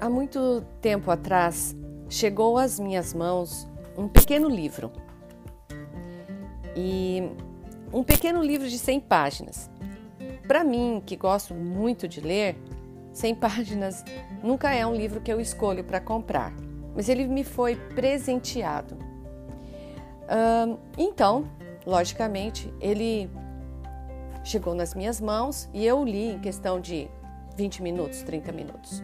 Há muito tempo atrás chegou às minhas mãos um pequeno livro. E um pequeno livro de 100 páginas. Para mim, que gosto muito de ler, 100 páginas nunca é um livro que eu escolho para comprar, mas ele me foi presenteado. Então, logicamente, ele chegou nas minhas mãos e eu li em questão de 20 minutos, 30 minutos.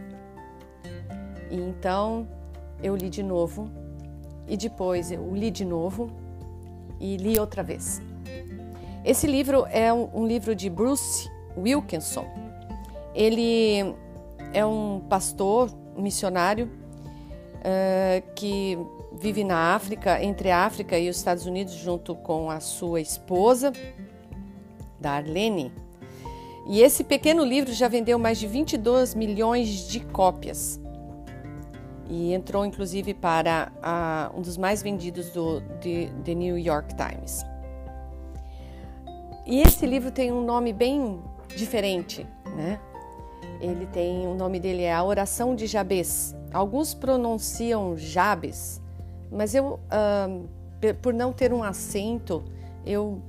E então eu li de novo e depois eu li de novo e li outra vez. Esse livro é um, um livro de Bruce Wilkinson. Ele é um pastor, um missionário uh, que vive na África, entre a África e os Estados Unidos, junto com a sua esposa, Darlene. E esse pequeno livro já vendeu mais de 22 milhões de cópias e entrou inclusive para um dos mais vendidos do The New York Times. E esse livro tem um nome bem diferente, né? Ele tem o nome dele é a Oração de Jabes. Alguns pronunciam Jabes, mas eu, uh, por não ter um acento, eu,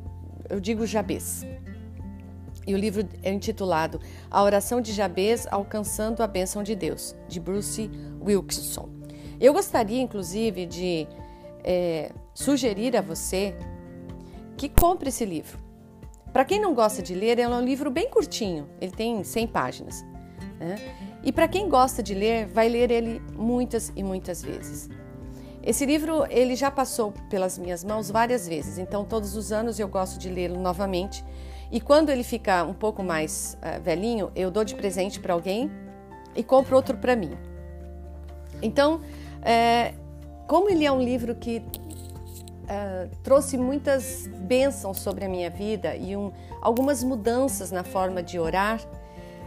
eu digo Jabes. E o livro é intitulado A Oração de Jabez Alcançando a Bênção de Deus, de Bruce Wilkinson. Eu gostaria, inclusive, de é, sugerir a você que compre esse livro. Para quem não gosta de ler, ele é um livro bem curtinho, ele tem 100 páginas. Né? E para quem gosta de ler, vai ler ele muitas e muitas vezes. Esse livro ele já passou pelas minhas mãos várias vezes, então todos os anos eu gosto de lê-lo novamente e quando ele fica um pouco mais uh, velhinho, eu dou de presente para alguém e compro outro para mim. Então, é, como ele é um livro que uh, trouxe muitas bênçãos sobre a minha vida e um, algumas mudanças na forma de orar,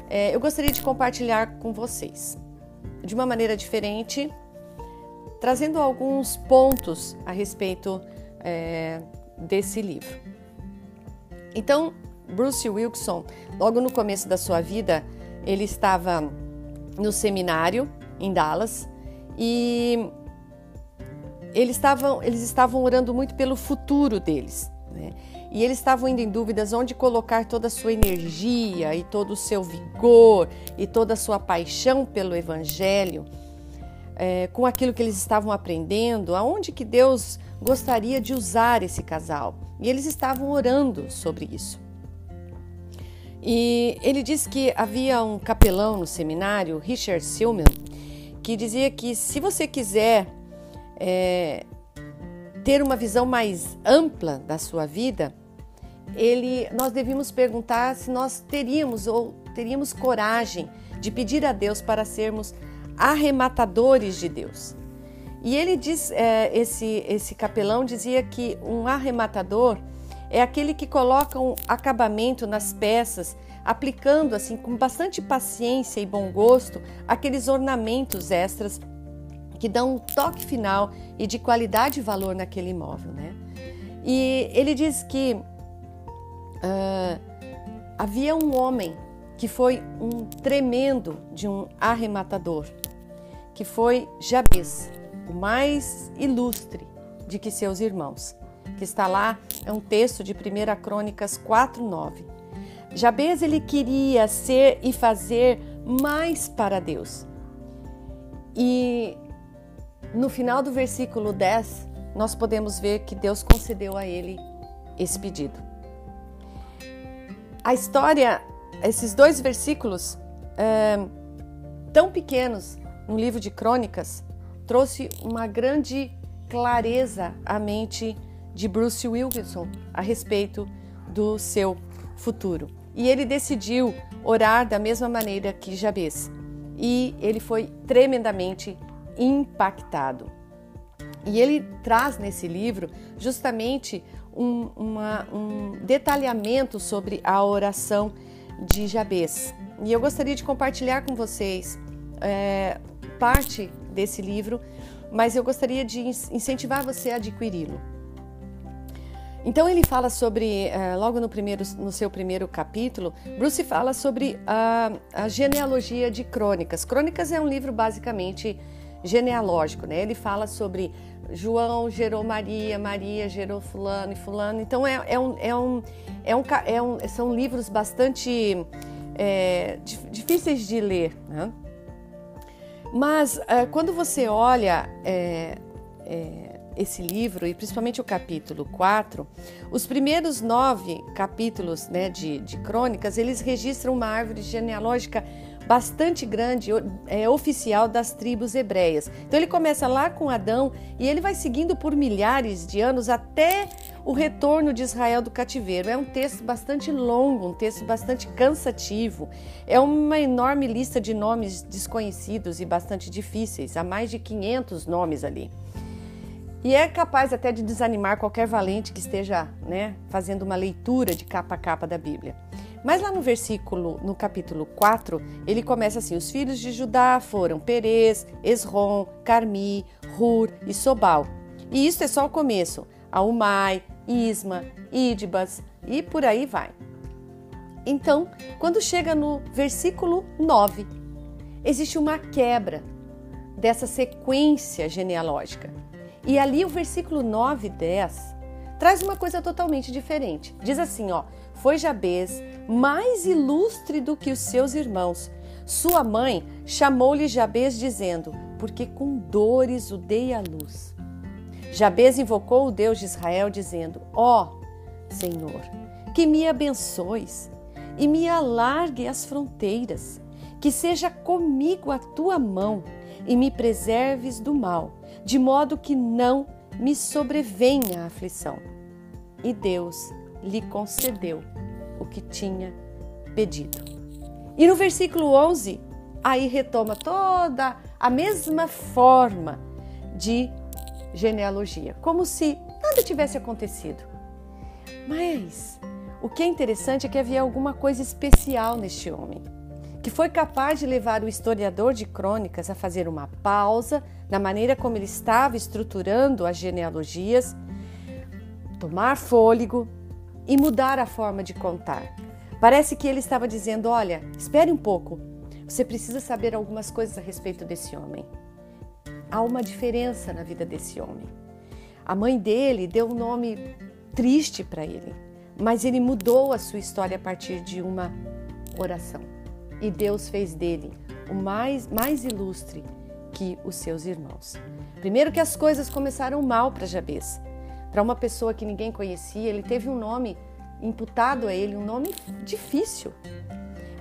é, eu gostaria de compartilhar com vocês de uma maneira diferente, trazendo alguns pontos a respeito é, desse livro. Então, Bruce Wilkinson, logo no começo da sua vida, ele estava no seminário em Dallas e eles estavam, eles estavam orando muito pelo futuro deles. Né? E eles estavam indo em dúvidas onde colocar toda a sua energia e todo o seu vigor e toda a sua paixão pelo Evangelho, é, com aquilo que eles estavam aprendendo, aonde que Deus gostaria de usar esse casal. E eles estavam orando sobre isso. E ele disse que havia um capelão no seminário, Richard Silman, que dizia que se você quiser é, ter uma visão mais ampla da sua vida, ele, nós devíamos perguntar se nós teríamos ou teríamos coragem de pedir a Deus para sermos arrematadores de Deus. E ele diz, é, esse, esse capelão dizia que um arrematador é aquele que coloca um acabamento nas peças, aplicando assim com bastante paciência e bom gosto aqueles ornamentos extras que dão um toque final e de qualidade e valor naquele imóvel, né? E ele diz que uh, havia um homem que foi um tremendo de um arrematador, que foi Jabes, o mais ilustre de que seus irmãos que está lá, é um texto de 1 Crônicas 4:9. Jabez ele queria ser e fazer mais para Deus. E no final do versículo 10, nós podemos ver que Deus concedeu a ele esse pedido. A história, esses dois versículos é, tão pequenos no livro de Crônicas, trouxe uma grande clareza à mente de Bruce Wilkinson a respeito do seu futuro. E ele decidiu orar da mesma maneira que Jabez. E ele foi tremendamente impactado. E ele traz nesse livro justamente um, uma, um detalhamento sobre a oração de Jabez. E eu gostaria de compartilhar com vocês é, parte desse livro, mas eu gostaria de incentivar você a adquiri-lo. Então ele fala sobre, uh, logo no, primeiro, no seu primeiro capítulo, Bruce fala sobre a, a, genealogia de Crônicas. Crônicas é um livro basicamente genealógico, né? Ele fala sobre João gerou Maria, Maria gerou fulano e fulano. Então é, é, um, é, um, é, um, é um, são livros bastante é, difíceis de ler, né? Mas uh, quando você olha é, é, esse livro, e principalmente o capítulo 4, os primeiros nove capítulos né, de, de crônicas, eles registram uma árvore genealógica bastante grande, é, oficial das tribos hebreias. Então ele começa lá com Adão e ele vai seguindo por milhares de anos até o retorno de Israel do cativeiro. É um texto bastante longo, um texto bastante cansativo. É uma enorme lista de nomes desconhecidos e bastante difíceis, há mais de 500 nomes ali. E é capaz até de desanimar qualquer valente que esteja né, fazendo uma leitura de capa a capa da Bíblia. Mas lá no versículo, no capítulo 4, ele começa assim: Os filhos de Judá foram Perez, Esrom, Carmi, Hur e Sobal. E isso é só o começo. Aumai, Isma, Idbas e por aí vai. Então, quando chega no versículo 9, existe uma quebra dessa sequência genealógica. E ali o versículo 9 e 10 traz uma coisa totalmente diferente. Diz assim, ó: Foi Jabez mais ilustre do que os seus irmãos. Sua mãe chamou-lhe Jabez dizendo: Porque com dores o dei à luz. Jabez invocou o Deus de Israel dizendo: Ó oh, Senhor, que me abençoes e me alargue as fronteiras, que seja comigo a tua mão e me preserves do mal de modo que não me sobrevenha a aflição. E Deus lhe concedeu o que tinha pedido. E no versículo 11, aí retoma toda a mesma forma de genealogia, como se nada tivesse acontecido. Mas o que é interessante é que havia alguma coisa especial neste homem que foi capaz de levar o historiador de crônicas a fazer uma pausa na maneira como ele estava estruturando as genealogias, tomar fôlego e mudar a forma de contar. Parece que ele estava dizendo: Olha, espere um pouco, você precisa saber algumas coisas a respeito desse homem. Há uma diferença na vida desse homem. A mãe dele deu um nome triste para ele, mas ele mudou a sua história a partir de uma oração e Deus fez dele o mais, mais ilustre que os seus irmãos. Primeiro que as coisas começaram mal para Jabez. Para uma pessoa que ninguém conhecia, ele teve um nome imputado a ele, um nome difícil.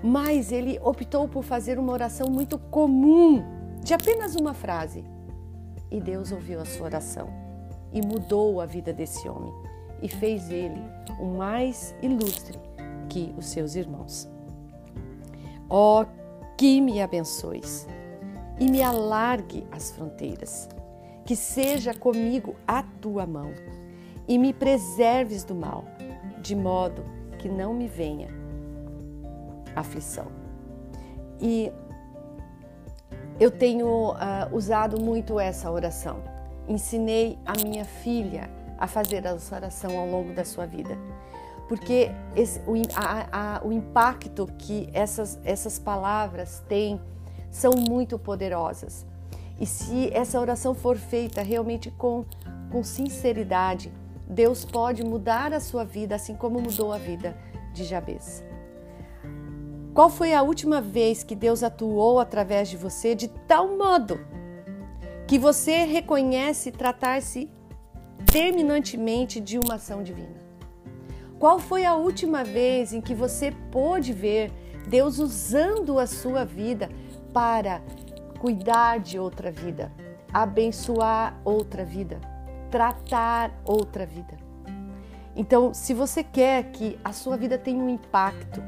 Mas ele optou por fazer uma oração muito comum, de apenas uma frase. E Deus ouviu a sua oração e mudou a vida desse homem e fez ele o mais ilustre que os seus irmãos. Ó, oh, que me abençoes e me alargue as fronteiras, que seja comigo a tua mão e me preserves do mal, de modo que não me venha aflição. E eu tenho uh, usado muito essa oração. Ensinei a minha filha a fazer essa oração ao longo da sua vida porque esse, o, a, a, o impacto que essas, essas palavras têm são muito poderosas. E se essa oração for feita realmente com, com sinceridade, Deus pode mudar a sua vida, assim como mudou a vida de Jabez. Qual foi a última vez que Deus atuou através de você de tal modo que você reconhece tratar-se terminantemente de uma ação divina? Qual foi a última vez em que você pôde ver Deus usando a sua vida para cuidar de outra vida, abençoar outra vida, tratar outra vida? Então, se você quer que a sua vida tenha um impacto,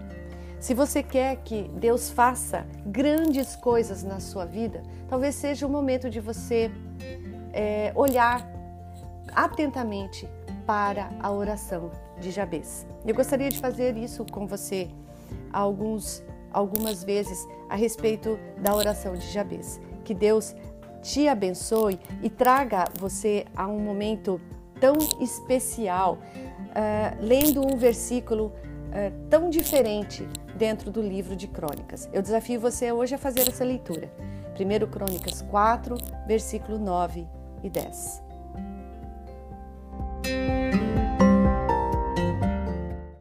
se você quer que Deus faça grandes coisas na sua vida, talvez seja o momento de você é, olhar atentamente para a oração de Jabez. Eu gostaria de fazer isso com você alguns, algumas vezes a respeito da oração de Jabez. Que Deus te abençoe e traga você a um momento tão especial uh, lendo um versículo uh, tão diferente dentro do livro de Crônicas. Eu desafio você hoje a fazer essa leitura. 1 Crônicas 4, versículo 9 e 10.